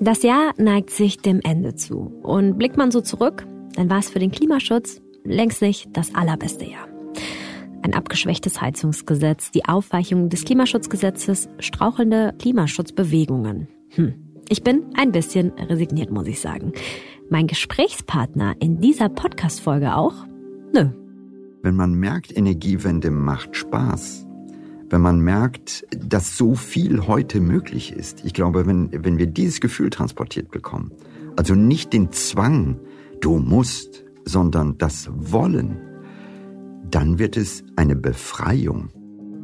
Das Jahr neigt sich dem Ende zu. Und blickt man so zurück, dann war es für den Klimaschutz längst nicht das allerbeste Jahr. Ein abgeschwächtes Heizungsgesetz, die Aufweichung des Klimaschutzgesetzes, strauchelnde Klimaschutzbewegungen. Hm. Ich bin ein bisschen resigniert, muss ich sagen. Mein Gesprächspartner in dieser Podcast-Folge auch? Nö. Wenn man merkt, Energiewende macht Spaß, wenn man merkt, dass so viel heute möglich ist. Ich glaube, wenn, wenn wir dieses Gefühl transportiert bekommen, also nicht den Zwang, du musst, sondern das Wollen, dann wird es eine Befreiung.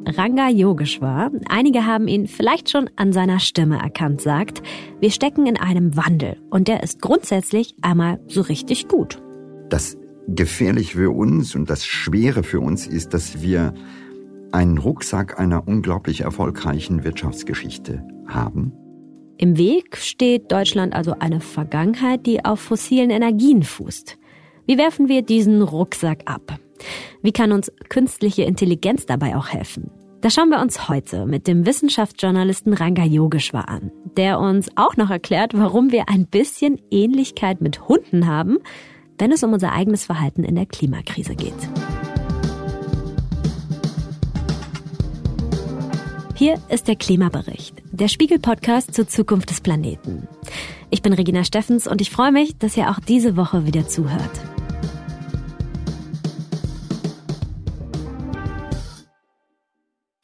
Ranga Yogeshwar, einige haben ihn vielleicht schon an seiner Stimme erkannt, sagt, wir stecken in einem Wandel und der ist grundsätzlich einmal so richtig gut. Das Gefährliche für uns und das Schwere für uns ist, dass wir einen Rucksack einer unglaublich erfolgreichen Wirtschaftsgeschichte haben. Im Weg steht Deutschland also eine Vergangenheit, die auf fossilen Energien fußt. Wie werfen wir diesen Rucksack ab? Wie kann uns künstliche Intelligenz dabei auch helfen? Das schauen wir uns heute mit dem Wissenschaftsjournalisten Ranga Yogeshwar an, der uns auch noch erklärt, warum wir ein bisschen Ähnlichkeit mit Hunden haben, wenn es um unser eigenes Verhalten in der Klimakrise geht. Hier ist der Klimabericht, der Spiegel-Podcast zur Zukunft des Planeten. Ich bin Regina Steffens und ich freue mich, dass ihr auch diese Woche wieder zuhört.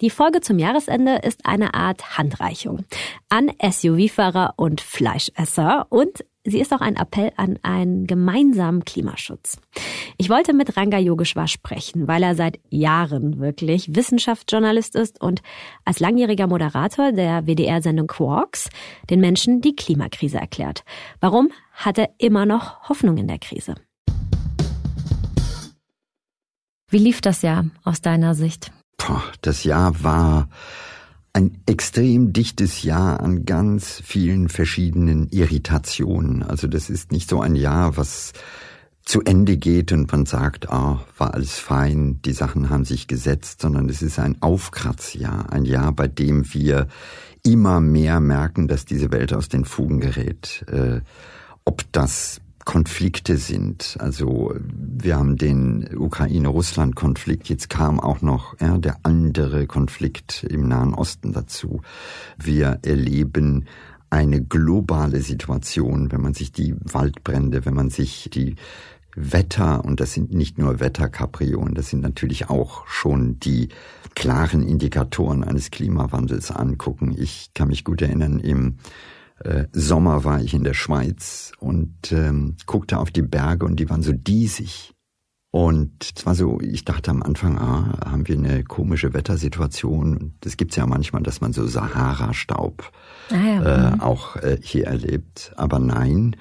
Die Folge zum Jahresende ist eine Art Handreichung an SUV-Fahrer und Fleischesser und sie ist auch ein Appell an einen gemeinsamen Klimaschutz. Ich wollte mit Ranga Yogeshwar sprechen, weil er seit Jahren wirklich Wissenschaftsjournalist ist und als langjähriger Moderator der WDR-Sendung Quarks den Menschen die Klimakrise erklärt. Warum hat er immer noch Hoffnung in der Krise? Wie lief das Jahr aus deiner Sicht? das Jahr war ein extrem dichtes Jahr an ganz vielen verschiedenen Irritationen. Also das ist nicht so ein Jahr, was zu Ende geht und man sagt, ah, war alles fein, die Sachen haben sich gesetzt, sondern es ist ein Aufkratzjahr, ein Jahr, bei dem wir immer mehr merken, dass diese Welt aus den Fugen gerät. Äh, ob das Konflikte sind. Also wir haben den Ukraine-Russland-Konflikt, jetzt kam auch noch ja, der andere Konflikt im Nahen Osten dazu. Wir erleben eine globale Situation, wenn man sich die Waldbrände, wenn man sich die Wetter, und das sind nicht nur Wetterkapriolen, das sind natürlich auch schon die klaren Indikatoren eines Klimawandels angucken. Ich kann mich gut erinnern, im äh, Sommer war ich in der Schweiz und ähm, guckte auf die Berge und die waren so diesig. Und es war so, ich dachte am Anfang, ah, haben wir eine komische Wettersituation. Das gibt's ja manchmal, dass man so Sahara-Staub ah ja, äh, mhm. auch äh, hier erlebt. Aber nein,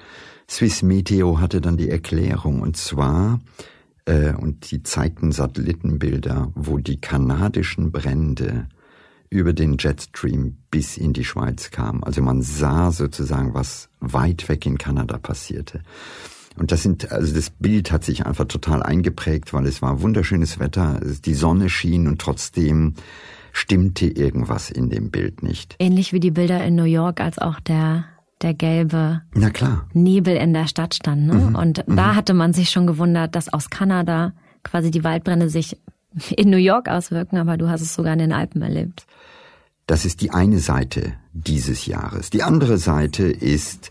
Swiss Meteo hatte dann die Erklärung und zwar, äh, und die zeigten Satellitenbilder, wo die kanadischen Brände über den Jetstream bis in die Schweiz kam. Also man sah sozusagen, was weit weg in Kanada passierte. Und das sind, also das Bild hat sich einfach total eingeprägt, weil es war wunderschönes Wetter, die Sonne schien und trotzdem stimmte irgendwas in dem Bild nicht. Ähnlich wie die Bilder in New York, als auch der der gelbe. Nebel in der Stadt stand. Ne? Mhm. Und mhm. da hatte man sich schon gewundert, dass aus Kanada quasi die Waldbrände sich in New York auswirken, aber du hast es sogar in den Alpen erlebt. Das ist die eine Seite dieses Jahres. Die andere Seite ist,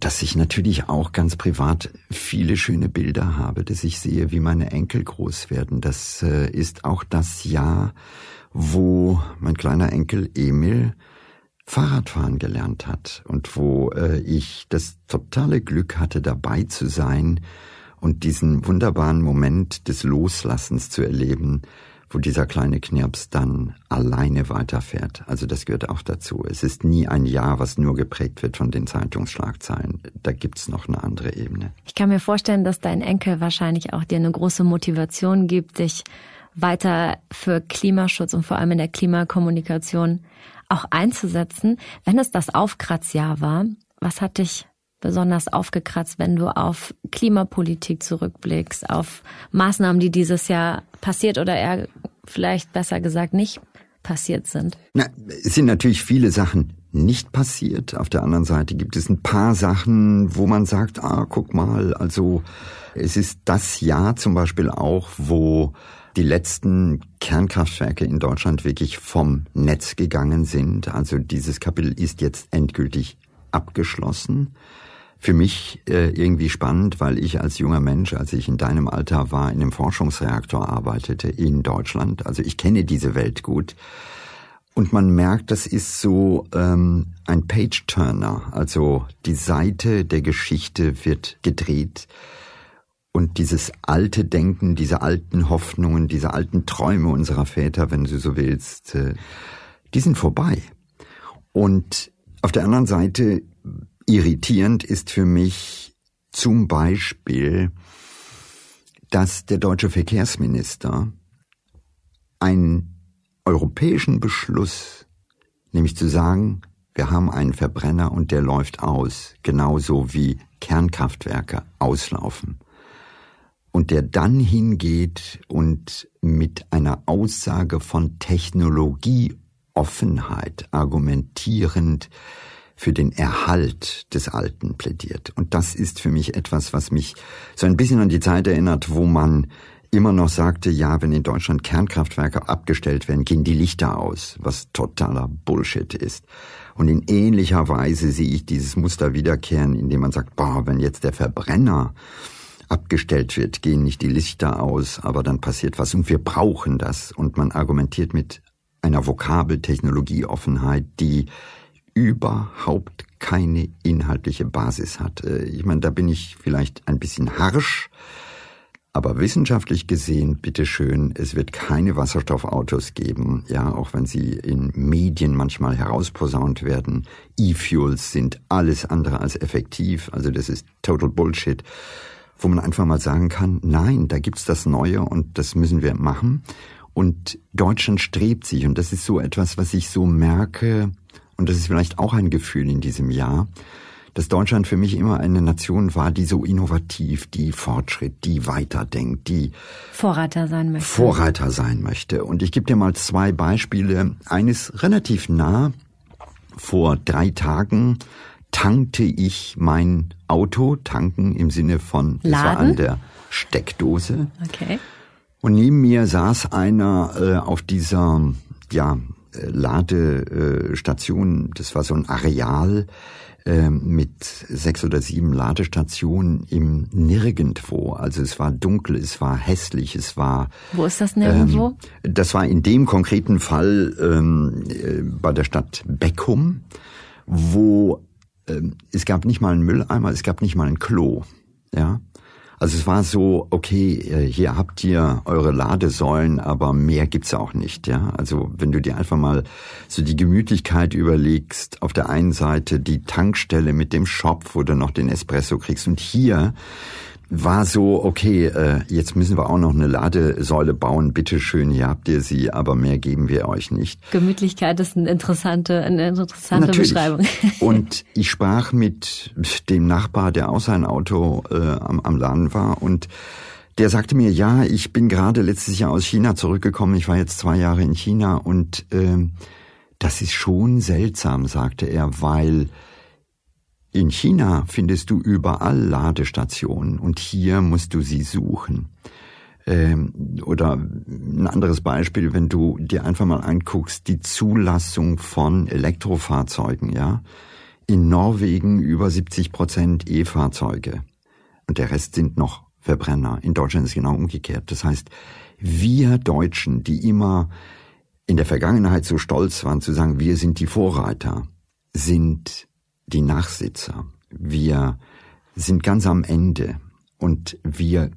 dass ich natürlich auch ganz privat viele schöne Bilder habe, dass ich sehe, wie meine Enkel groß werden. Das äh, ist auch das Jahr, wo mein kleiner Enkel Emil Fahrradfahren gelernt hat und wo äh, ich das totale Glück hatte, dabei zu sein und diesen wunderbaren Moment des Loslassens zu erleben, wo dieser kleine Knirps dann alleine weiterfährt. Also das gehört auch dazu. Es ist nie ein Jahr, was nur geprägt wird von den Zeitungsschlagzeilen. Da gibt's noch eine andere Ebene. Ich kann mir vorstellen, dass dein Enkel wahrscheinlich auch dir eine große Motivation gibt, dich weiter für Klimaschutz und vor allem in der Klimakommunikation auch einzusetzen. Wenn es das Aufkratzjahr war, was hat dich besonders aufgekratzt, wenn du auf Klimapolitik zurückblickst, auf Maßnahmen, die dieses Jahr passiert oder eher vielleicht besser gesagt nicht passiert sind? Na, es sind natürlich viele Sachen nicht passiert. Auf der anderen Seite gibt es ein paar Sachen, wo man sagt, ah, guck mal, also es ist das Jahr zum Beispiel auch, wo die letzten Kernkraftwerke in Deutschland wirklich vom Netz gegangen sind. Also dieses Kapitel ist jetzt endgültig abgeschlossen. Für mich äh, irgendwie spannend, weil ich als junger Mensch, als ich in deinem Alter war, in einem Forschungsreaktor arbeitete in Deutschland. Also ich kenne diese Welt gut. Und man merkt, das ist so ähm, ein Page-Turner. Also die Seite der Geschichte wird gedreht. Und dieses alte Denken, diese alten Hoffnungen, diese alten Träume unserer Väter, wenn du so willst, äh, die sind vorbei. Und auf der anderen Seite irritierend ist für mich zum Beispiel, dass der deutsche Verkehrsminister einen europäischen Beschluss, nämlich zu sagen, wir haben einen Verbrenner und der läuft aus, genauso wie Kernkraftwerke auslaufen. Und der dann hingeht und mit einer Aussage von Technologieoffenheit argumentierend für den Erhalt des Alten plädiert. Und das ist für mich etwas, was mich so ein bisschen an die Zeit erinnert, wo man immer noch sagte, ja, wenn in Deutschland Kernkraftwerke abgestellt werden, gehen die Lichter aus, was totaler Bullshit ist. Und in ähnlicher Weise sehe ich dieses Muster wiederkehren, indem man sagt, boah, wenn jetzt der Verbrenner abgestellt wird, gehen nicht die Lichter aus, aber dann passiert was und wir brauchen das. Und man argumentiert mit einer Vokabeltechnologieoffenheit, die überhaupt keine inhaltliche Basis hat. Äh, ich meine, da bin ich vielleicht ein bisschen harsch, aber wissenschaftlich gesehen, bitteschön, es wird keine Wasserstoffautos geben, ja, auch wenn sie in Medien manchmal herausposaunt werden. E-Fuels sind alles andere als effektiv, also das ist total Bullshit. Wo man einfach mal sagen kann, nein, da gibt's das Neue und das müssen wir machen. Und Deutschland strebt sich, und das ist so etwas, was ich so merke, und das ist vielleicht auch ein Gefühl in diesem Jahr, dass Deutschland für mich immer eine Nation war, die so innovativ, die Fortschritt, die weiterdenkt, die Vorreiter sein möchte. Vorreiter sein möchte. Und ich gebe dir mal zwei Beispiele. Eines relativ nah. Vor drei Tagen tankte ich mein Auto, tanken im Sinne von, es war an der Steckdose. Okay. Und neben mir saß einer äh, auf dieser, ja, Ladestation, das war so ein Areal äh, mit sechs oder sieben Ladestationen im Nirgendwo. Also es war dunkel, es war hässlich, es war. Wo ist das Nirgendwo? Ähm, das war in dem konkreten Fall ähm, äh, bei der Stadt Beckum, wo ähm, es gab nicht mal einen Mülleimer, es gab nicht mal ein Klo. Ja, also es war so, okay, äh, hier habt ihr eure Ladesäulen, aber mehr gibt's auch nicht, ja. Also wenn du dir einfach mal so die Gemütlichkeit überlegst, auf der einen Seite die Tankstelle mit dem Shop, wo du noch den Espresso kriegst und hier war so, okay, äh, jetzt müssen wir auch noch eine Ladesäule bauen, bitteschön, hier habt ihr sie, aber mehr geben wir euch nicht. Gemütlichkeit ist eine interessante, eine interessante Natürlich. Beschreibung. und ich sprach mit dem Nachbar, der auch sein Auto äh, am, am Laden war und der sagte mir, ja, ich bin gerade letztes Jahr aus China zurückgekommen, ich war jetzt zwei Jahre in China und äh, das ist schon seltsam, sagte er, weil in China findest du überall Ladestationen und hier musst du sie suchen. Ähm, oder ein anderes Beispiel, wenn du dir einfach mal anguckst, die Zulassung von Elektrofahrzeugen, ja. In Norwegen über 70 Prozent E-Fahrzeuge. Und der Rest sind noch Verbrenner. In Deutschland ist es genau umgekehrt. Das heißt, wir Deutschen, die immer in der Vergangenheit so stolz waren zu sagen, wir sind die Vorreiter, sind die Nachsitzer. Wir sind ganz am Ende und wir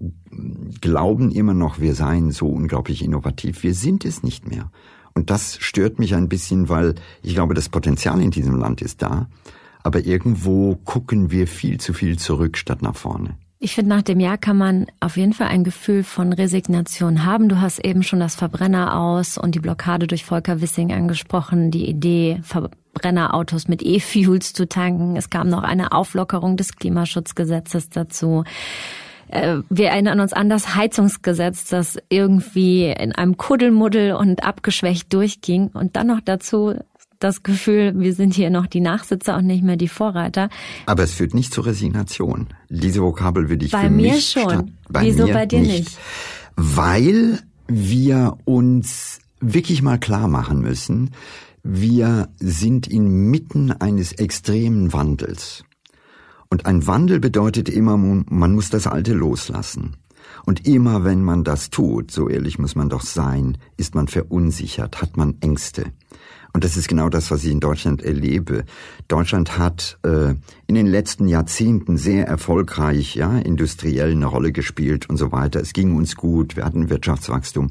glauben immer noch, wir seien so unglaublich innovativ. Wir sind es nicht mehr. Und das stört mich ein bisschen, weil ich glaube, das Potenzial in diesem Land ist da. Aber irgendwo gucken wir viel zu viel zurück statt nach vorne. Ich finde, nach dem Jahr kann man auf jeden Fall ein Gefühl von Resignation haben. Du hast eben schon das Verbrenner aus und die Blockade durch Volker Wissing angesprochen, die Idee, Verbrennerautos mit E-Fuels zu tanken. Es kam noch eine Auflockerung des Klimaschutzgesetzes dazu. Äh, wir erinnern uns an das Heizungsgesetz, das irgendwie in einem Kuddelmuddel und abgeschwächt durchging und dann noch dazu das Gefühl, wir sind hier noch die Nachsitzer und nicht mehr die Vorreiter. Aber es führt nicht zur Resignation. Diese Vokabel würde ich bei für mir mich schon. Bei Wieso mir bei dir nicht? nicht? Weil wir uns wirklich mal klar machen müssen, wir sind inmitten eines extremen Wandels. Und ein Wandel bedeutet immer, man muss das Alte loslassen. Und immer wenn man das tut, so ehrlich muss man doch sein, ist man verunsichert, hat man Ängste. Und das ist genau das, was ich in Deutschland erlebe. Deutschland hat äh, in den letzten Jahrzehnten sehr erfolgreich, ja, industriell eine Rolle gespielt und so weiter. Es ging uns gut, wir hatten Wirtschaftswachstum.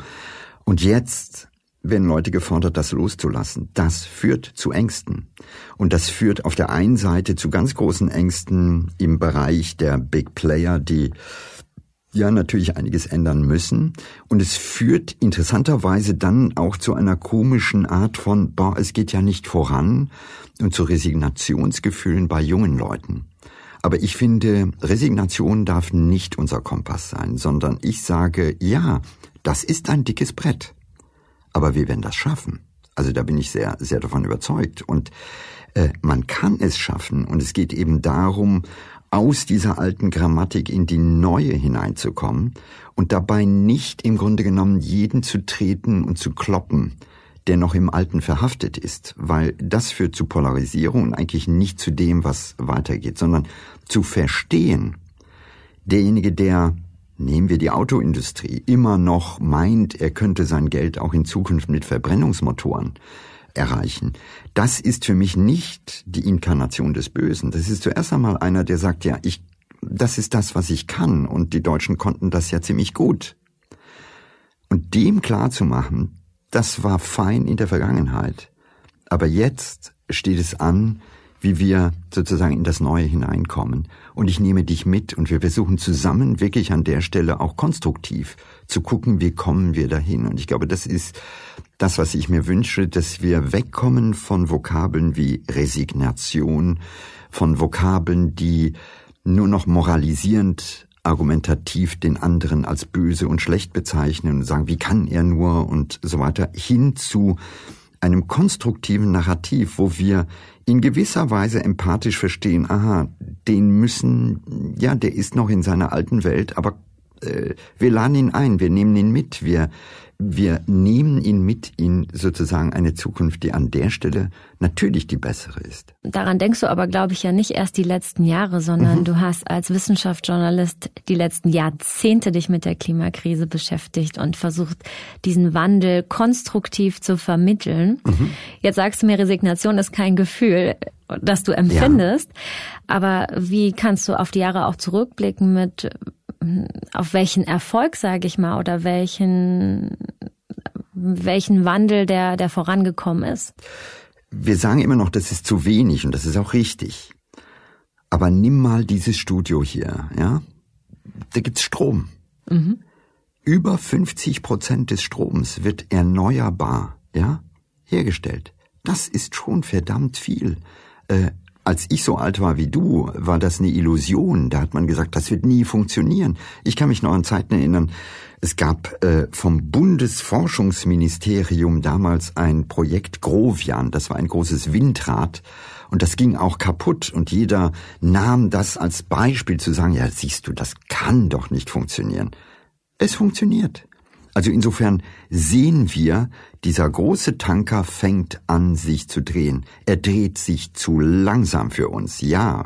Und jetzt werden Leute gefordert, das loszulassen. Das führt zu Ängsten. Und das führt auf der einen Seite zu ganz großen Ängsten im Bereich der Big Player, die ja natürlich einiges ändern müssen. Und es führt interessanterweise dann auch zu einer komischen Art von, boah, es geht ja nicht voran und zu Resignationsgefühlen bei jungen Leuten. Aber ich finde, Resignation darf nicht unser Kompass sein, sondern ich sage, ja, das ist ein dickes Brett. Aber wir werden das schaffen. Also da bin ich sehr, sehr davon überzeugt. Und äh, man kann es schaffen. Und es geht eben darum, aus dieser alten Grammatik in die neue hineinzukommen und dabei nicht im Grunde genommen jeden zu treten und zu kloppen, der noch im Alten verhaftet ist, weil das führt zu Polarisierung und eigentlich nicht zu dem, was weitergeht, sondern zu verstehen, derjenige, der Nehmen wir die Autoindustrie, immer noch meint, er könnte sein Geld auch in Zukunft mit Verbrennungsmotoren erreichen. Das ist für mich nicht die Inkarnation des Bösen. Das ist zuerst einmal einer, der sagt, ja, ich, das ist das, was ich kann. Und die Deutschen konnten das ja ziemlich gut. Und dem klar zu machen, das war fein in der Vergangenheit. Aber jetzt steht es an, wie wir sozusagen in das Neue hineinkommen. Und ich nehme dich mit und wir versuchen zusammen wirklich an der Stelle auch konstruktiv zu gucken, wie kommen wir dahin. Und ich glaube, das ist das, was ich mir wünsche, dass wir wegkommen von Vokabeln wie Resignation, von Vokabeln, die nur noch moralisierend argumentativ den anderen als böse und schlecht bezeichnen und sagen, wie kann er nur und so weiter, hin zu einem konstruktiven Narrativ, wo wir in gewisser Weise empathisch verstehen, aha, den müssen, ja, der ist noch in seiner alten Welt, aber äh, wir laden ihn ein, wir nehmen ihn mit, wir, wir nehmen ihn mit in sozusagen eine Zukunft, die an der Stelle natürlich die bessere ist. Daran denkst du aber, glaube ich, ja nicht erst die letzten Jahre, sondern mhm. du hast als Wissenschaftsjournalist die letzten Jahrzehnte dich mit der Klimakrise beschäftigt und versucht, diesen Wandel konstruktiv zu vermitteln. Mhm. Jetzt sagst du mir, Resignation ist kein Gefühl, das du empfindest. Ja. Aber wie kannst du auf die Jahre auch zurückblicken mit auf welchen Erfolg, sage ich mal, oder welchen, welchen Wandel der, der vorangekommen ist? Wir sagen immer noch, das ist zu wenig und das ist auch richtig. Aber nimm mal dieses Studio hier, ja? Da gibt's Strom. Mhm. Über 50 Prozent des Stroms wird erneuerbar, ja, hergestellt. Das ist schon verdammt viel. Äh, als ich so alt war wie du, war das eine Illusion. Da hat man gesagt, das wird nie funktionieren. Ich kann mich noch an Zeiten erinnern, es gab äh, vom Bundesforschungsministerium damals ein Projekt Grovian. Das war ein großes Windrad. Und das ging auch kaputt. Und jeder nahm das als Beispiel zu sagen, ja, siehst du, das kann doch nicht funktionieren. Es funktioniert. Also insofern sehen wir, dieser große Tanker fängt an, sich zu drehen. Er dreht sich zu langsam für uns, ja.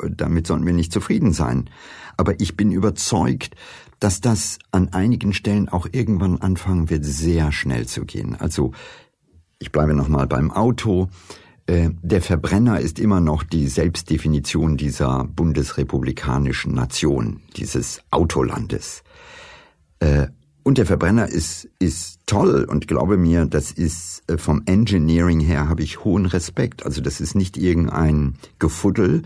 Damit sollten wir nicht zufrieden sein. Aber ich bin überzeugt, dass das an einigen Stellen auch irgendwann anfangen wird, sehr schnell zu gehen. Also, ich bleibe nochmal beim Auto. Äh, der Verbrenner ist immer noch die Selbstdefinition dieser bundesrepublikanischen Nation, dieses Autolandes. Und der Verbrenner ist, ist toll und glaube mir, das ist äh, vom Engineering her habe ich hohen Respekt. Also das ist nicht irgendein Gefuddel.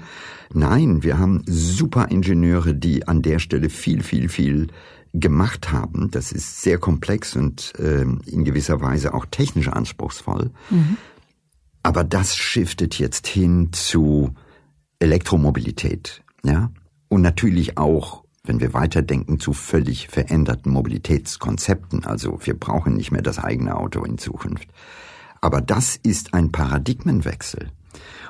Nein, wir haben super Ingenieure, die an der Stelle viel, viel, viel gemacht haben. Das ist sehr komplex und äh, in gewisser Weise auch technisch anspruchsvoll. Mhm. Aber das shiftet jetzt hin zu Elektromobilität, ja. Und natürlich auch wenn wir weiterdenken zu völlig veränderten Mobilitätskonzepten. Also wir brauchen nicht mehr das eigene Auto in Zukunft. Aber das ist ein Paradigmenwechsel.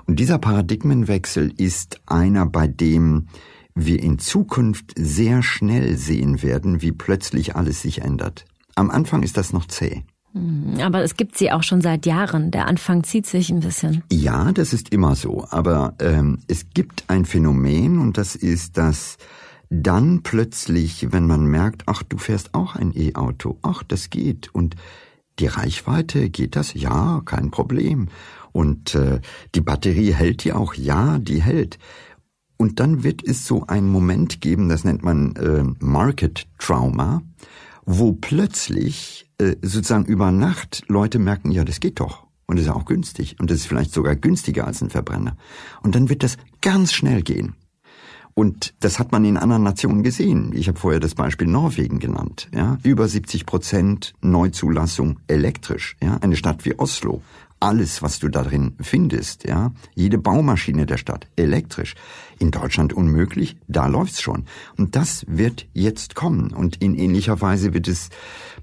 Und dieser Paradigmenwechsel ist einer, bei dem wir in Zukunft sehr schnell sehen werden, wie plötzlich alles sich ändert. Am Anfang ist das noch zäh. Hm, aber es gibt sie auch schon seit Jahren. Der Anfang zieht sich ein bisschen. Ja, das ist immer so. Aber ähm, es gibt ein Phänomen und das ist, dass dann plötzlich, wenn man merkt, ach, du fährst auch ein E-Auto, ach, das geht und die Reichweite, geht das? Ja, kein Problem. Und äh, die Batterie hält die auch? Ja, die hält. Und dann wird es so einen Moment geben, das nennt man äh, Market Trauma, wo plötzlich äh, sozusagen über Nacht Leute merken, ja, das geht doch. Und das ist auch günstig. Und das ist vielleicht sogar günstiger als ein Verbrenner. Und dann wird das ganz schnell gehen. Und das hat man in anderen Nationen gesehen. Ich habe vorher das Beispiel Norwegen genannt. Ja, über 70 Prozent Neuzulassung elektrisch. Ja, eine Stadt wie Oslo alles, was du darin findest, ja, jede Baumaschine der Stadt, elektrisch. In Deutschland unmöglich, da läuft's schon. Und das wird jetzt kommen. Und in ähnlicher Weise wird es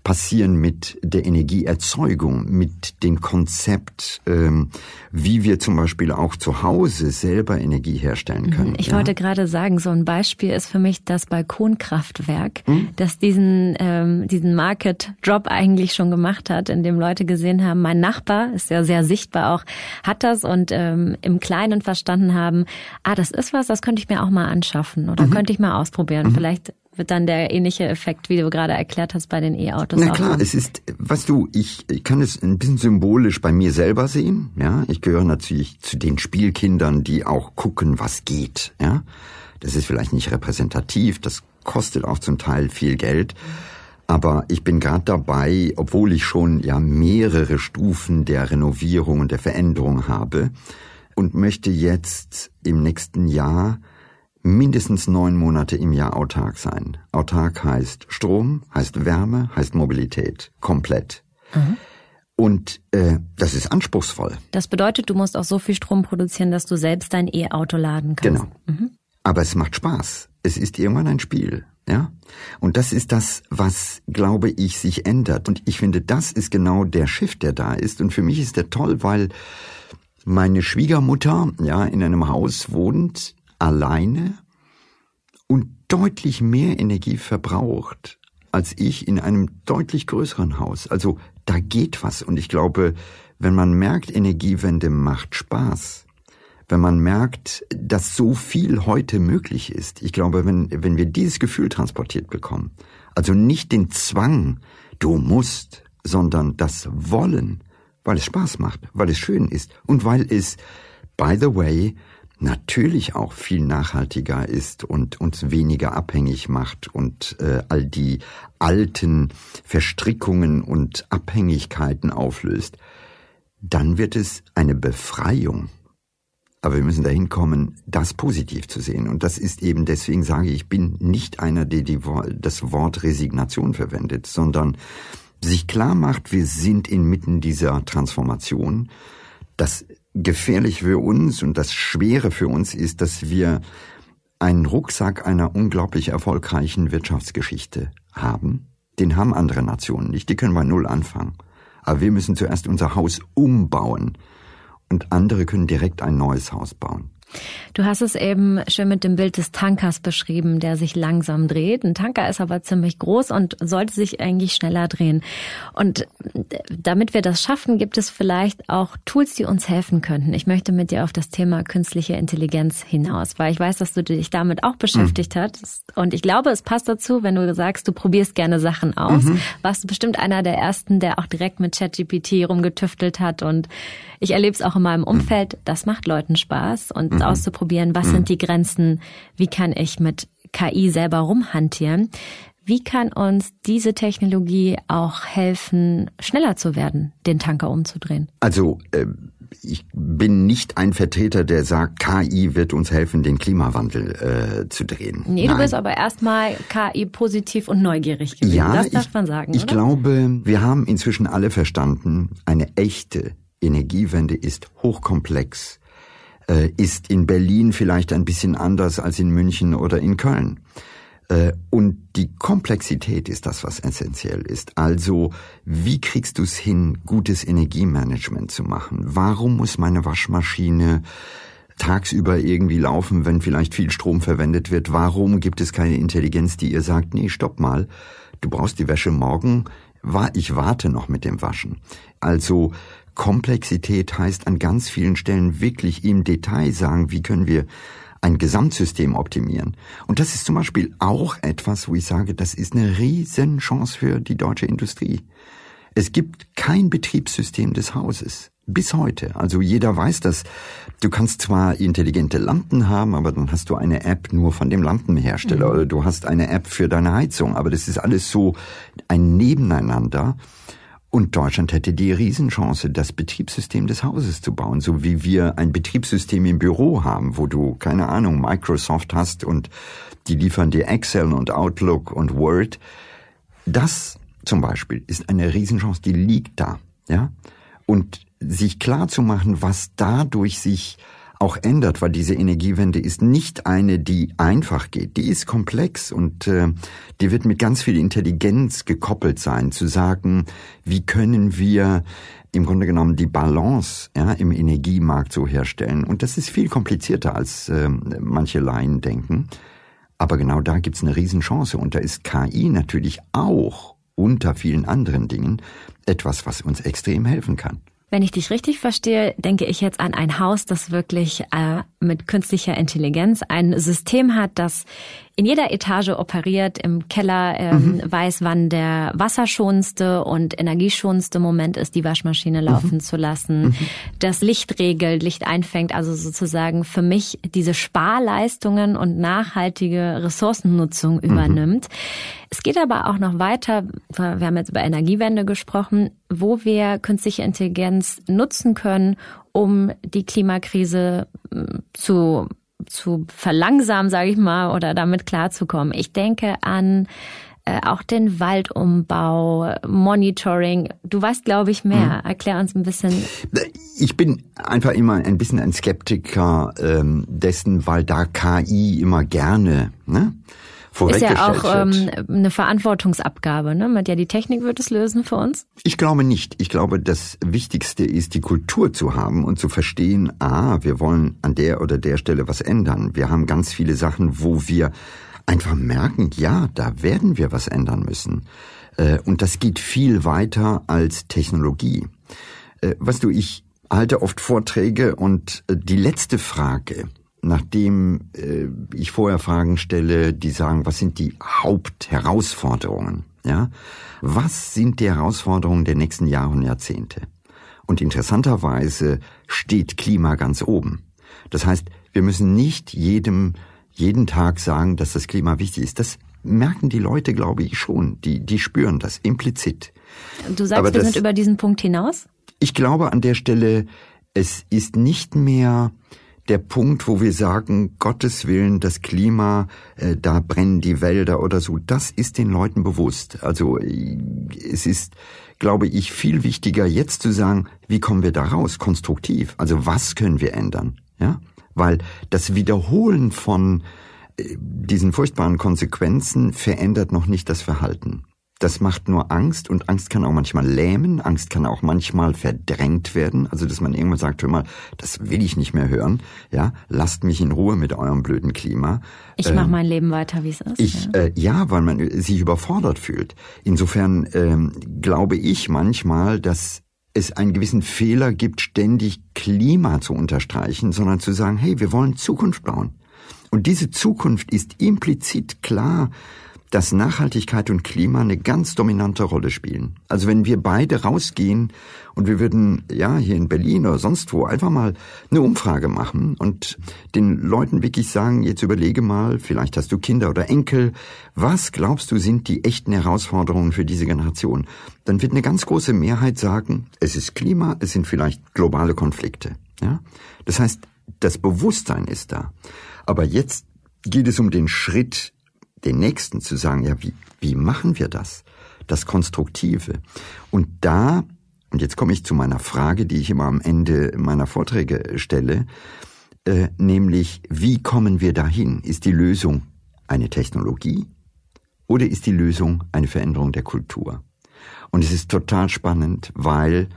passieren mit der Energieerzeugung, mit dem Konzept, ähm, wie wir zum Beispiel auch zu Hause selber Energie herstellen mhm. können. Ich ja? wollte gerade sagen, so ein Beispiel ist für mich das Balkonkraftwerk, hm? das diesen, ähm, diesen Market Drop eigentlich schon gemacht hat, in dem Leute gesehen haben, mein Nachbar ist ja sehr sichtbar auch, hat das und ähm, im Kleinen verstanden haben, ah, das ist was, das könnte ich mir auch mal anschaffen oder mhm. könnte ich mal ausprobieren. Mhm. Vielleicht wird dann der ähnliche Effekt, wie du gerade erklärt hast, bei den E-Autos. Na klar, es ist, was du, ich, ich kann es ein bisschen symbolisch bei mir selber sehen. Ja, ich gehöre natürlich zu den Spielkindern, die auch gucken, was geht. Ja, das ist vielleicht nicht repräsentativ, das kostet auch zum Teil viel Geld. Aber ich bin gerade dabei, obwohl ich schon ja mehrere Stufen der Renovierung und der Veränderung habe und möchte jetzt im nächsten Jahr mindestens neun Monate im Jahr autark sein. Autark heißt Strom, heißt Wärme, heißt Mobilität. Komplett. Mhm. Und äh, das ist anspruchsvoll. Das bedeutet, du musst auch so viel Strom produzieren, dass du selbst dein E-Auto laden kannst. Genau. Mhm. Aber es macht Spaß. Es ist irgendwann ein Spiel. Ja? Und das ist das, was, glaube ich, sich ändert. Und ich finde, das ist genau der Shift, der da ist. Und für mich ist der toll, weil meine Schwiegermutter ja in einem Haus wohnt, alleine und deutlich mehr Energie verbraucht als ich in einem deutlich größeren Haus. Also da geht was. Und ich glaube, wenn man merkt, Energiewende macht Spaß, wenn man merkt, dass so viel heute möglich ist, ich glaube, wenn, wenn wir dieses Gefühl transportiert bekommen, also nicht den Zwang, du musst, sondern das Wollen, weil es Spaß macht, weil es schön ist und weil es, by the way, natürlich auch viel nachhaltiger ist und uns weniger abhängig macht und äh, all die alten Verstrickungen und Abhängigkeiten auflöst, dann wird es eine Befreiung. Aber wir müssen dahin kommen, das positiv zu sehen. Und das ist eben, deswegen sage ich, ich bin nicht einer, der die, das Wort Resignation verwendet, sondern sich klar macht, wir sind inmitten dieser Transformation. Das gefährlich für uns und das Schwere für uns ist, dass wir einen Rucksack einer unglaublich erfolgreichen Wirtschaftsgeschichte haben. Den haben andere Nationen nicht, die können bei Null anfangen. Aber wir müssen zuerst unser Haus umbauen und andere können direkt ein neues Haus bauen. Du hast es eben schön mit dem Bild des Tankers beschrieben, der sich langsam dreht. Ein Tanker ist aber ziemlich groß und sollte sich eigentlich schneller drehen. Und damit wir das schaffen, gibt es vielleicht auch Tools, die uns helfen könnten. Ich möchte mit dir auf das Thema künstliche Intelligenz hinaus, weil ich weiß, dass du dich damit auch beschäftigt mhm. hast. Und ich glaube, es passt dazu, wenn du sagst, du probierst gerne Sachen aus. Mhm. Warst du bestimmt einer der ersten, der auch direkt mit ChatGPT rumgetüftelt hat. Und ich erlebe es auch in meinem Umfeld. Das macht Leuten Spaß und mhm. auszuprobieren, was mhm. sind die Grenzen, wie kann ich mit KI selber rumhantieren. Wie kann uns diese Technologie auch helfen, schneller zu werden, den Tanker umzudrehen? Also äh, ich bin nicht ein Vertreter, der sagt, KI wird uns helfen, den Klimawandel äh, zu drehen. Nee, Nein. du bist aber erstmal KI positiv und neugierig gewesen. Ja, das darf ich, man sagen. Ich oder? glaube, wir haben inzwischen alle verstanden, eine echte Energiewende ist hochkomplex äh, ist in Berlin vielleicht ein bisschen anders als in München oder in Köln. Äh, und die Komplexität ist das, was essentiell ist. Also, wie kriegst du es hin, gutes Energiemanagement zu machen? Warum muss meine Waschmaschine tagsüber irgendwie laufen, wenn vielleicht viel Strom verwendet wird? Warum gibt es keine Intelligenz, die ihr sagt, nee, stopp mal, du brauchst die Wäsche morgen, ich warte noch mit dem Waschen. Also Komplexität heißt an ganz vielen Stellen wirklich im Detail sagen, wie können wir ein Gesamtsystem optimieren. Und das ist zum Beispiel auch etwas, wo ich sage, das ist eine Riesenchance für die deutsche Industrie. Es gibt kein Betriebssystem des Hauses. Bis heute. Also jeder weiß das. Du kannst zwar intelligente Lampen haben, aber dann hast du eine App nur von dem Lampenhersteller mhm. oder du hast eine App für deine Heizung. Aber das ist alles so ein Nebeneinander. Und Deutschland hätte die Riesenchance, das Betriebssystem des Hauses zu bauen, so wie wir ein Betriebssystem im Büro haben, wo du, keine Ahnung, Microsoft hast und die liefern dir Excel und Outlook und Word. Das zum Beispiel ist eine Riesenchance, die liegt da, ja. Und sich klar zu machen, was dadurch sich auch ändert, weil diese Energiewende ist nicht eine, die einfach geht. Die ist komplex und äh, die wird mit ganz viel Intelligenz gekoppelt sein, zu sagen, wie können wir im Grunde genommen die Balance ja, im Energiemarkt so herstellen. Und das ist viel komplizierter, als äh, manche Laien denken. Aber genau da gibt's eine Riesenchance. Und da ist KI natürlich auch unter vielen anderen Dingen etwas, was uns extrem helfen kann. Wenn ich dich richtig verstehe, denke ich jetzt an ein Haus, das wirklich äh, mit künstlicher Intelligenz ein System hat, das in jeder Etage operiert, im Keller ähm, mhm. weiß, wann der wasserschonendste und energieschonendste Moment ist, die Waschmaschine laufen mhm. zu lassen, mhm. das Licht regelt, Licht einfängt, also sozusagen für mich diese Sparleistungen und nachhaltige Ressourcennutzung mhm. übernimmt. Es geht aber auch noch weiter, wir haben jetzt über Energiewende gesprochen, wo wir künstliche Intelligenz nutzen können, um die Klimakrise hm, zu zu verlangsamen, sage ich mal, oder damit klarzukommen. Ich denke an äh, auch den Waldumbau, Monitoring. Du weißt, glaube ich, mehr. Hm. Erklär uns ein bisschen. Ich bin einfach immer ein bisschen ein Skeptiker ähm, dessen, weil da KI immer gerne ne, ist ja auch ähm, eine Verantwortungsabgabe. Ne? Mit ja, die Technik wird es lösen für uns. Ich glaube nicht. Ich glaube, das Wichtigste ist, die Kultur zu haben und zu verstehen, ah, wir wollen an der oder der Stelle was ändern. Wir haben ganz viele Sachen, wo wir einfach merken, ja, da werden wir was ändern müssen. Äh, und das geht viel weiter als Technologie. Äh, weißt du, ich halte oft Vorträge und äh, die letzte Frage, nachdem äh, ich vorher Fragen stelle, die sagen, was sind die Hauptherausforderungen? Ja, was sind die Herausforderungen der nächsten Jahre und Jahrzehnte? Und interessanterweise steht Klima ganz oben. Das heißt, wir müssen nicht jedem jeden Tag sagen, dass das Klima wichtig ist. Das merken die Leute, glaube ich, schon. Die, die spüren das implizit. Du sagst, Aber wir das, sind über diesen Punkt hinaus? Ich glaube an der Stelle, es ist nicht mehr der Punkt, wo wir sagen, Gottes Willen, das Klima, äh, da brennen die Wälder oder so, das ist den Leuten bewusst. Also es ist, glaube ich, viel wichtiger jetzt zu sagen, wie kommen wir da raus, konstruktiv. Also was können wir ändern? Ja, weil das Wiederholen von äh, diesen furchtbaren Konsequenzen verändert noch nicht das Verhalten. Das macht nur Angst und Angst kann auch manchmal lähmen, Angst kann auch manchmal verdrängt werden, also dass man irgendwann sagt, hör mal, das will ich nicht mehr hören, ja, lasst mich in Ruhe mit eurem blöden Klima. Ich ähm, mache mein Leben weiter, wie es ist. Ich, ja. Äh, ja, weil man sich überfordert fühlt. Insofern ähm, glaube ich manchmal, dass es einen gewissen Fehler gibt, ständig Klima zu unterstreichen, sondern zu sagen, hey, wir wollen Zukunft bauen. Und diese Zukunft ist implizit klar dass Nachhaltigkeit und Klima eine ganz dominante Rolle spielen. Also wenn wir beide rausgehen und wir würden, ja, hier in Berlin oder sonst wo einfach mal eine Umfrage machen und den Leuten wirklich sagen, jetzt überlege mal, vielleicht hast du Kinder oder Enkel, was glaubst du sind die echten Herausforderungen für diese Generation? Dann wird eine ganz große Mehrheit sagen, es ist Klima, es sind vielleicht globale Konflikte, ja? Das heißt, das Bewusstsein ist da. Aber jetzt geht es um den Schritt den Nächsten zu sagen, ja, wie, wie machen wir das? Das Konstruktive. Und da, und jetzt komme ich zu meiner Frage, die ich immer am Ende meiner Vorträge stelle, äh, nämlich, wie kommen wir dahin? Ist die Lösung eine Technologie? Oder ist die Lösung eine Veränderung der Kultur? Und es ist total spannend, weil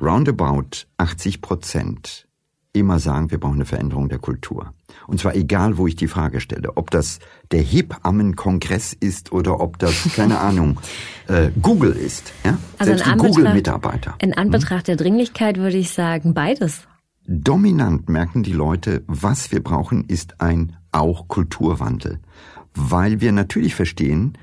roundabout 80 Prozent immer sagen, wir brauchen eine Veränderung der Kultur. Und zwar egal, wo ich die Frage stelle. Ob das der Hebammen-Kongress ist oder ob das, keine Ahnung, äh, Google ist. Ja? Also Selbst die Google-Mitarbeiter. In Anbetracht hm? der Dringlichkeit würde ich sagen, beides. Dominant merken die Leute, was wir brauchen, ist ein auch Kulturwandel. Weil wir natürlich verstehen,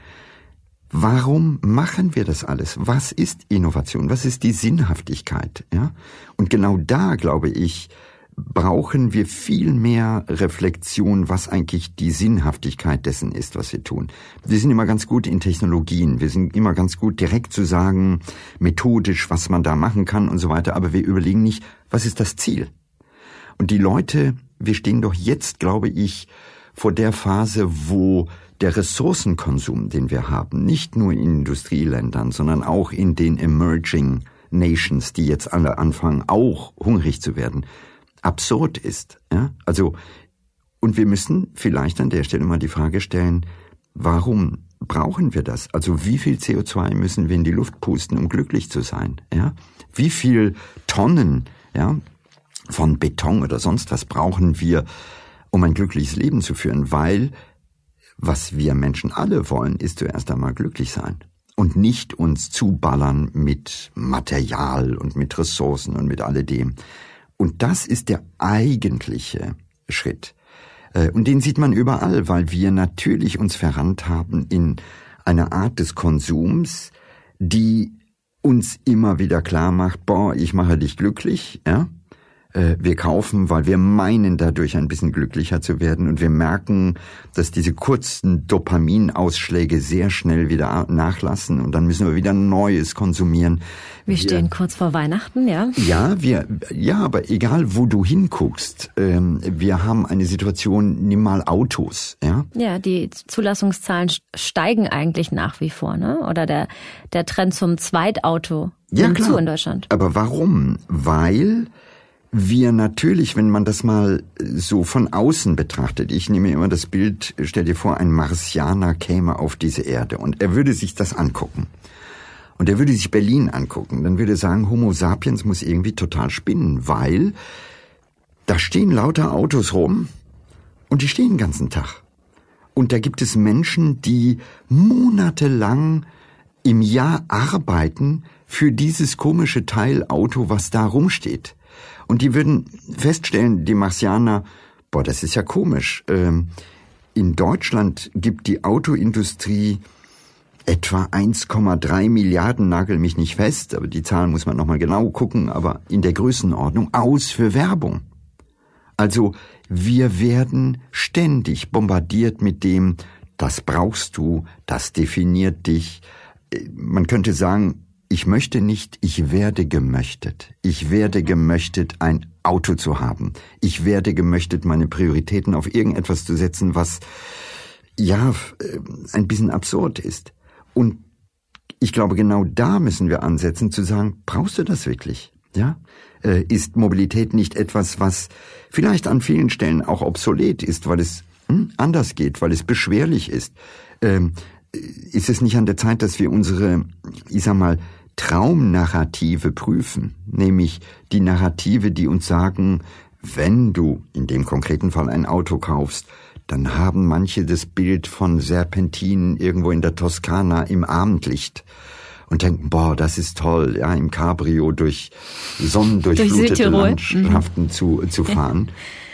Warum machen wir das alles? Was ist Innovation? Was ist die Sinnhaftigkeit? Ja? Und genau da, glaube ich, brauchen wir viel mehr Reflexion, was eigentlich die Sinnhaftigkeit dessen ist, was wir tun. Wir sind immer ganz gut in Technologien. Wir sind immer ganz gut direkt zu sagen, methodisch, was man da machen kann und so weiter. Aber wir überlegen nicht, was ist das Ziel? Und die Leute, wir stehen doch jetzt, glaube ich, vor der Phase, wo der Ressourcenkonsum, den wir haben, nicht nur in Industrieländern, sondern auch in den Emerging Nations, die jetzt alle anfangen, auch hungrig zu werden, absurd ist. Ja? Also, und wir müssen vielleicht an der Stelle mal die Frage stellen, warum brauchen wir das? Also wie viel CO2 müssen wir in die Luft pusten, um glücklich zu sein? Ja? Wie viel Tonnen ja, von Beton oder sonst was brauchen wir, um ein glückliches Leben zu führen? Weil was wir Menschen alle wollen, ist zuerst einmal glücklich sein und nicht uns zuballern mit Material und mit Ressourcen und mit alledem. Und das ist der eigentliche Schritt. Äh, und den sieht man überall, weil wir natürlich uns verrannt haben in eine Art des Konsums, die uns immer wieder klar macht, boah, ich mache dich glücklich, ja? Äh, wir kaufen, weil wir meinen, dadurch ein bisschen glücklicher zu werden. Und wir merken, dass diese kurzen Dopaminausschläge sehr schnell wieder nachlassen. Und dann müssen wir wieder Neues konsumieren. Wir, wir stehen kurz vor Weihnachten, ja? Ja, wir, ja, aber egal, wo du hinguckst, ähm, wir haben eine Situation, nimm mal Autos, ja? Ja, die Zulassungszahlen steigen eigentlich nach wie vor, ne? Oder der, der Trend zum Zweitauto ja, klar. zu in Deutschland. Aber warum? Weil wir natürlich, wenn man das mal so von außen betrachtet, ich nehme immer das Bild, stell dir vor, ein Marsianer käme auf diese Erde und er würde sich das angucken. Und er würde sich Berlin angucken, dann würde er sagen, Homo sapiens muss irgendwie total spinnen, weil da stehen lauter Autos rum und die stehen den ganzen Tag. Und da gibt es Menschen, die monatelang im Jahr arbeiten für dieses komische Teilauto, was da rumsteht. Und die würden feststellen, die Marsianer, boah, das ist ja komisch. Ähm, in Deutschland gibt die Autoindustrie etwa 1,3 Milliarden, nagel mich nicht fest, aber die Zahlen muss man nochmal genau gucken, aber in der Größenordnung aus für Werbung. Also wir werden ständig bombardiert mit dem, das brauchst du, das definiert dich. Äh, man könnte sagen, ich möchte nicht, ich werde gemöchtet. Ich werde gemöchtet, ein Auto zu haben. Ich werde gemöchtet, meine Prioritäten auf irgendetwas zu setzen, was ja äh, ein bisschen absurd ist. Und ich glaube, genau da müssen wir ansetzen, zu sagen, brauchst du das wirklich? Ja? Äh, ist Mobilität nicht etwas, was vielleicht an vielen Stellen auch obsolet ist, weil es hm, anders geht, weil es beschwerlich ist? Ähm, ist es nicht an der Zeit, dass wir unsere, ich sag mal, Traumnarrative prüfen, nämlich die Narrative, die uns sagen, wenn du in dem konkreten Fall ein Auto kaufst, dann haben manche das Bild von Serpentinen irgendwo in der Toskana im Abendlicht und denken, boah, das ist toll, ja, im Cabrio durch sonnendurchflutete Landschaften mhm. zu, zu fahren.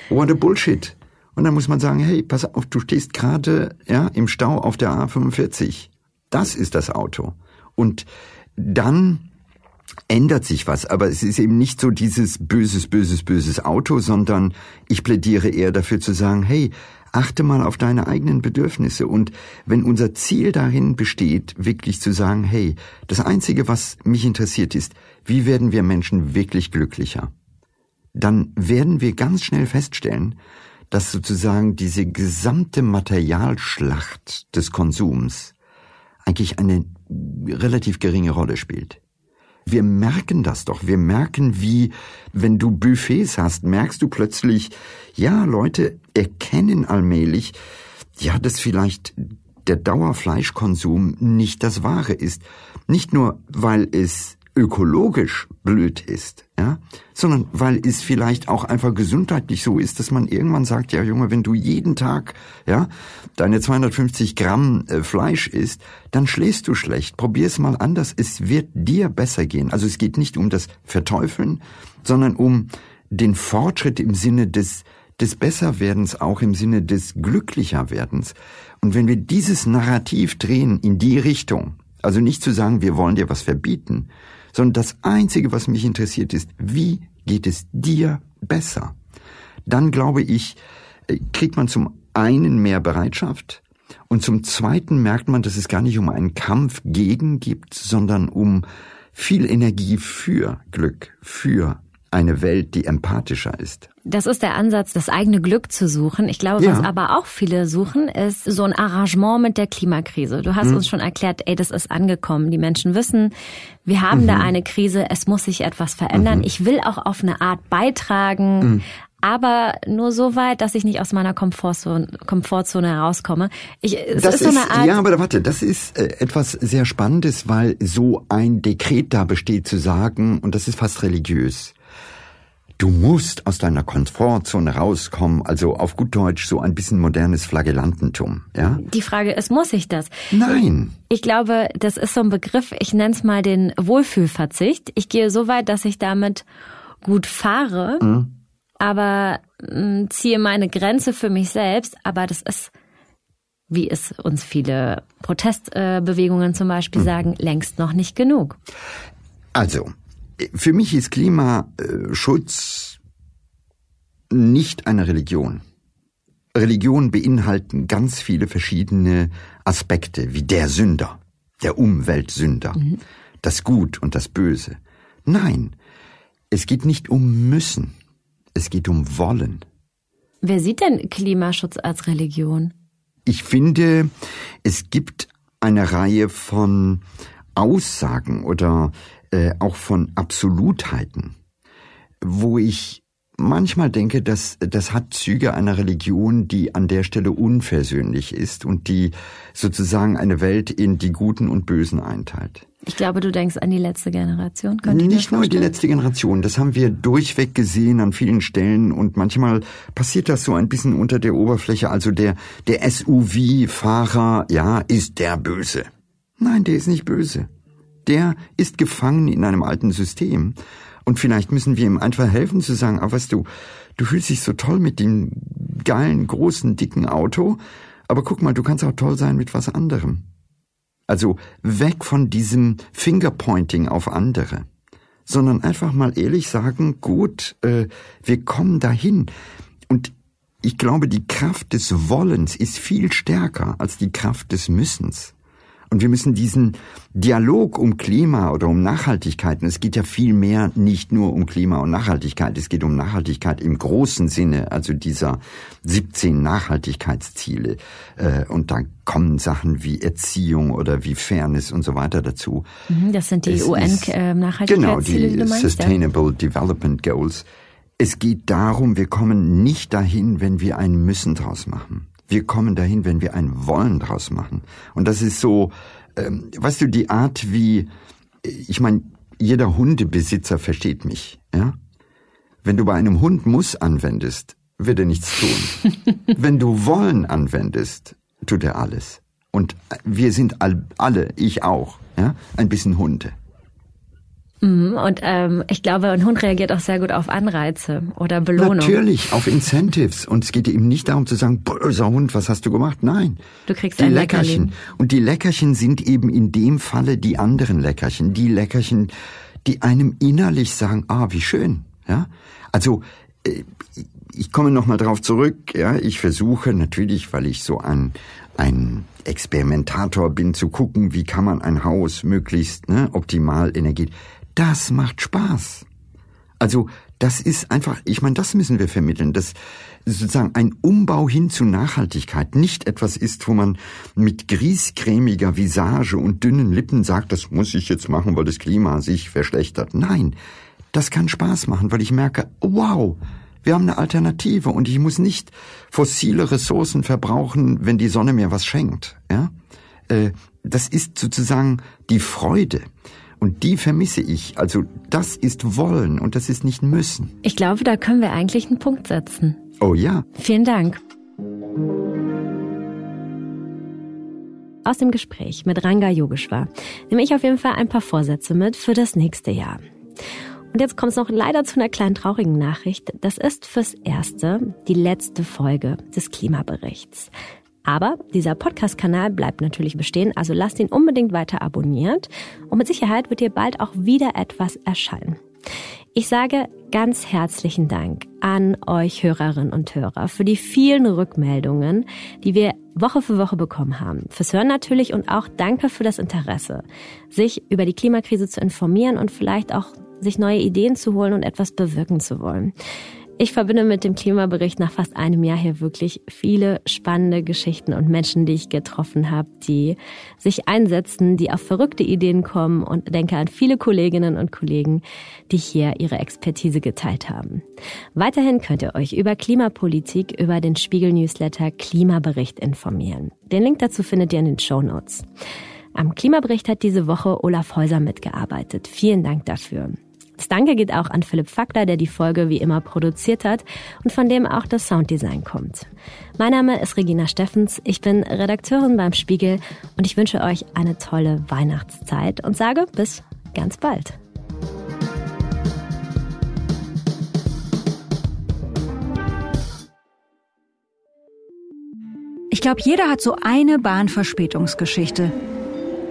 What a Bullshit. Und dann muss man sagen, hey, pass auf, du stehst gerade, ja, im Stau auf der A45. Das ist das Auto. Und dann ändert sich was, aber es ist eben nicht so dieses böses, böses, böses Auto, sondern ich plädiere eher dafür zu sagen, hey, achte mal auf deine eigenen Bedürfnisse. Und wenn unser Ziel darin besteht, wirklich zu sagen, hey, das Einzige, was mich interessiert ist, wie werden wir Menschen wirklich glücklicher, dann werden wir ganz schnell feststellen, dass sozusagen diese gesamte Materialschlacht des Konsums eigentlich eine relativ geringe Rolle spielt. Wir merken das doch. Wir merken, wie, wenn du Buffets hast, merkst du plötzlich, ja, Leute erkennen allmählich, ja, dass vielleicht der Dauerfleischkonsum nicht das Wahre ist. Nicht nur, weil es ökologisch blöd ist, ja, sondern weil es vielleicht auch einfach gesundheitlich so ist, dass man irgendwann sagt, ja Junge, wenn du jeden Tag, ja, deine 250 Gramm äh, Fleisch isst, dann schläfst du schlecht. Probier es mal anders. Es wird dir besser gehen. Also es geht nicht um das Verteufeln, sondern um den Fortschritt im Sinne des des Besserwerdens, auch im Sinne des Glücklicherwerdens. Und wenn wir dieses Narrativ drehen in die Richtung, also nicht zu sagen, wir wollen dir was verbieten, sondern das Einzige, was mich interessiert, ist, wie geht es dir besser? Dann glaube ich, äh, kriegt man zum einen mehr Bereitschaft und zum zweiten merkt man, dass es gar nicht um einen Kampf gegen gibt, sondern um viel Energie für Glück, für eine Welt, die empathischer ist. Das ist der Ansatz, das eigene Glück zu suchen. Ich glaube, ja. was aber auch viele suchen, ist so ein Arrangement mit der Klimakrise. Du hast hm. uns schon erklärt, ey, das ist angekommen. Die Menschen wissen, wir haben mhm. da eine Krise, es muss sich etwas verändern. Mhm. Ich will auch auf eine Art beitragen. Mhm. Aber nur so weit, dass ich nicht aus meiner Komfortzone, Komfortzone herauskomme. Ich, es das ist so eine Art. Ja, aber warte, das ist äh, etwas sehr Spannendes, weil so ein Dekret da besteht zu sagen, und das ist fast religiös Du musst aus deiner Komfortzone rauskommen, also auf gut Deutsch so ein bisschen modernes Flagellantentum, ja? Die Frage ist, muss ich das? Nein. Ich glaube, das ist so ein Begriff, ich nenne es mal den Wohlfühlverzicht. Ich gehe so weit, dass ich damit gut fahre, mhm. aber mh, mm, ziehe meine Grenze für mich selbst, aber das ist wie es uns viele Protestbewegungen zum Beispiel mhm. sagen, längst noch nicht genug. Also, für mich ist Klimaschutz nicht eine Religion. Religionen beinhalten ganz viele verschiedene Aspekte, wie der Sünder, der Umweltsünder, mhm. das Gut und das Böse. Nein, es geht nicht um müssen, es geht um wollen. Wer sieht denn Klimaschutz als Religion? Ich finde, es gibt eine Reihe von Aussagen oder äh, auch von Absolutheiten, wo ich manchmal denke, dass das hat Züge einer Religion, die an der Stelle unversöhnlich ist und die sozusagen eine Welt in die Guten und Bösen einteilt. Ich glaube, du denkst an die letzte Generation. Könnte Nicht nur die letzte Generation. Das haben wir durchweg gesehen an vielen Stellen und manchmal passiert das so ein bisschen unter der Oberfläche. Also der, der SUV-Fahrer, ja, ist der Böse. Nein, der ist nicht böse der ist gefangen in einem alten System. Und vielleicht müssen wir ihm einfach helfen zu sagen, ah, weißt du, du fühlst dich so toll mit dem geilen, großen, dicken Auto, aber guck mal, du kannst auch toll sein mit was anderem. Also weg von diesem Fingerpointing auf andere, sondern einfach mal ehrlich sagen, gut, äh, wir kommen dahin. Und ich glaube, die Kraft des Wollens ist viel stärker als die Kraft des Müssens. Und wir müssen diesen Dialog um Klima oder um Nachhaltigkeit, und es geht ja viel mehr nicht nur um Klima und Nachhaltigkeit, es geht um Nachhaltigkeit im großen Sinne, also dieser 17 Nachhaltigkeitsziele. Äh, und da kommen Sachen wie Erziehung oder wie Fairness und so weiter dazu. Mhm, das sind die UN-Nachhaltigkeitsziele, Genau, die Sustainable Development Goals. Es geht darum, wir kommen nicht dahin, wenn wir ein Müssen draus machen wir kommen dahin, wenn wir ein Wollen draus machen. Und das ist so, ähm, weißt du, die Art wie, ich meine, jeder Hundebesitzer versteht mich, ja? Wenn du bei einem Hund muss anwendest, wird er nichts tun. Wenn du wollen anwendest, tut er alles. Und wir sind alle, ich auch, ja, ein bisschen Hunde. Mhm, und ähm, ich glaube, ein Hund reagiert auch sehr gut auf Anreize oder Belohnung. Natürlich, auf Incentives. Und es geht eben nicht darum zu sagen, böser Hund, was hast du gemacht? Nein. Du kriegst die ein Leckerchen. Leckerchen. Und die Leckerchen sind eben in dem Falle die anderen Leckerchen. Die Leckerchen, die einem innerlich sagen, ah, wie schön. Ja, also äh, ich komme noch mal drauf zurück. Ja, ich versuche natürlich, weil ich so ein ein Experimentator bin, zu gucken, wie kann man ein Haus möglichst ne, optimal Energie das macht Spaß. Also das ist einfach, ich meine, das müssen wir vermitteln, dass sozusagen ein Umbau hin zu Nachhaltigkeit nicht etwas ist, wo man mit griescremiger Visage und dünnen Lippen sagt, das muss ich jetzt machen, weil das Klima sich verschlechtert. Nein, das kann Spaß machen, weil ich merke, wow, Wir haben eine Alternative und ich muss nicht fossile Ressourcen verbrauchen, wenn die Sonne mir was schenkt. Ja? Äh, das ist sozusagen die Freude. Und die vermisse ich. Also das ist wollen und das ist nicht müssen. Ich glaube, da können wir eigentlich einen Punkt setzen. Oh ja. Vielen Dank. Aus dem Gespräch mit Ranga Yogeshwar nehme ich auf jeden Fall ein paar Vorsätze mit für das nächste Jahr. Und jetzt kommt es noch leider zu einer kleinen traurigen Nachricht. Das ist fürs Erste die letzte Folge des Klimaberichts. Aber dieser Podcast-Kanal bleibt natürlich bestehen, also lasst ihn unbedingt weiter abonniert und mit Sicherheit wird hier bald auch wieder etwas erscheinen. Ich sage ganz herzlichen Dank an euch Hörerinnen und Hörer für die vielen Rückmeldungen, die wir Woche für Woche bekommen haben. Fürs Hören natürlich und auch danke für das Interesse, sich über die Klimakrise zu informieren und vielleicht auch sich neue Ideen zu holen und etwas bewirken zu wollen. Ich verbinde mit dem Klimabericht nach fast einem Jahr hier wirklich viele spannende Geschichten und Menschen, die ich getroffen habe, die sich einsetzen, die auf verrückte Ideen kommen und denke an viele Kolleginnen und Kollegen, die hier ihre Expertise geteilt haben. Weiterhin könnt ihr euch über Klimapolitik über den Spiegel Newsletter Klimabericht informieren. Den Link dazu findet ihr in den Show Notes. Am Klimabericht hat diese Woche Olaf Häuser mitgearbeitet. Vielen Dank dafür. Das Danke geht auch an Philipp Fackler, der die Folge wie immer produziert hat und von dem auch das Sounddesign kommt. Mein Name ist Regina Steffens, ich bin Redakteurin beim Spiegel und ich wünsche euch eine tolle Weihnachtszeit und sage bis ganz bald. Ich glaube, jeder hat so eine Bahnverspätungsgeschichte.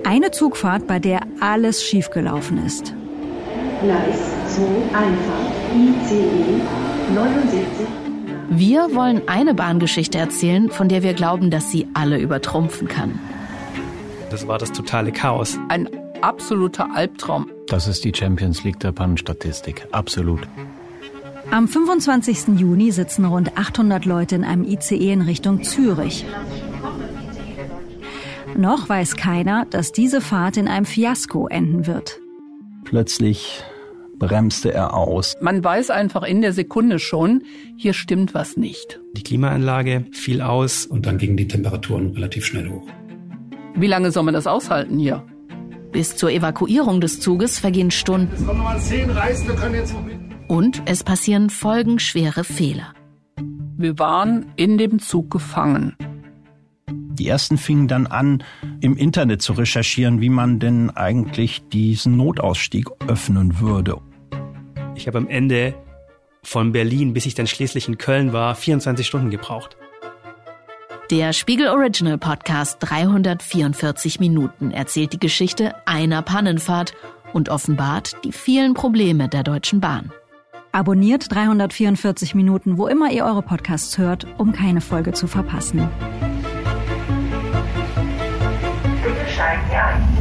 Eine Zugfahrt, bei der alles schiefgelaufen ist. Gleis 2 Einfahrt ICE 79. Wir wollen eine Bahngeschichte erzählen, von der wir glauben, dass sie alle übertrumpfen kann. Das war das totale Chaos. Ein absoluter Albtraum. Das ist die Champions League der Pannenstatistik. Absolut. Am 25. Juni sitzen rund 800 Leute in einem ICE in Richtung Zürich. Noch weiß keiner, dass diese Fahrt in einem Fiasko enden wird. Plötzlich bremste er aus. Man weiß einfach in der Sekunde schon, hier stimmt was nicht. Die Klimaanlage fiel aus. Und dann gingen die Temperaturen relativ schnell hoch. Wie lange soll man das aushalten hier? Bis zur Evakuierung des Zuges vergehen Stunden. Es kommen nochmal zehn Reisen, wir können jetzt noch mit. Und es passieren folgenschwere Fehler. Wir waren in dem Zug gefangen. Die ersten fingen dann an, im Internet zu recherchieren, wie man denn eigentlich diesen Notausstieg öffnen würde. Ich habe am Ende von Berlin, bis ich dann schließlich in Köln war, 24 Stunden gebraucht. Der Spiegel Original Podcast 344 Minuten erzählt die Geschichte einer Pannenfahrt und offenbart die vielen Probleme der Deutschen Bahn. Abonniert 344 Minuten, wo immer ihr eure Podcasts hört, um keine Folge zu verpassen. Bitte steigen Sie ein.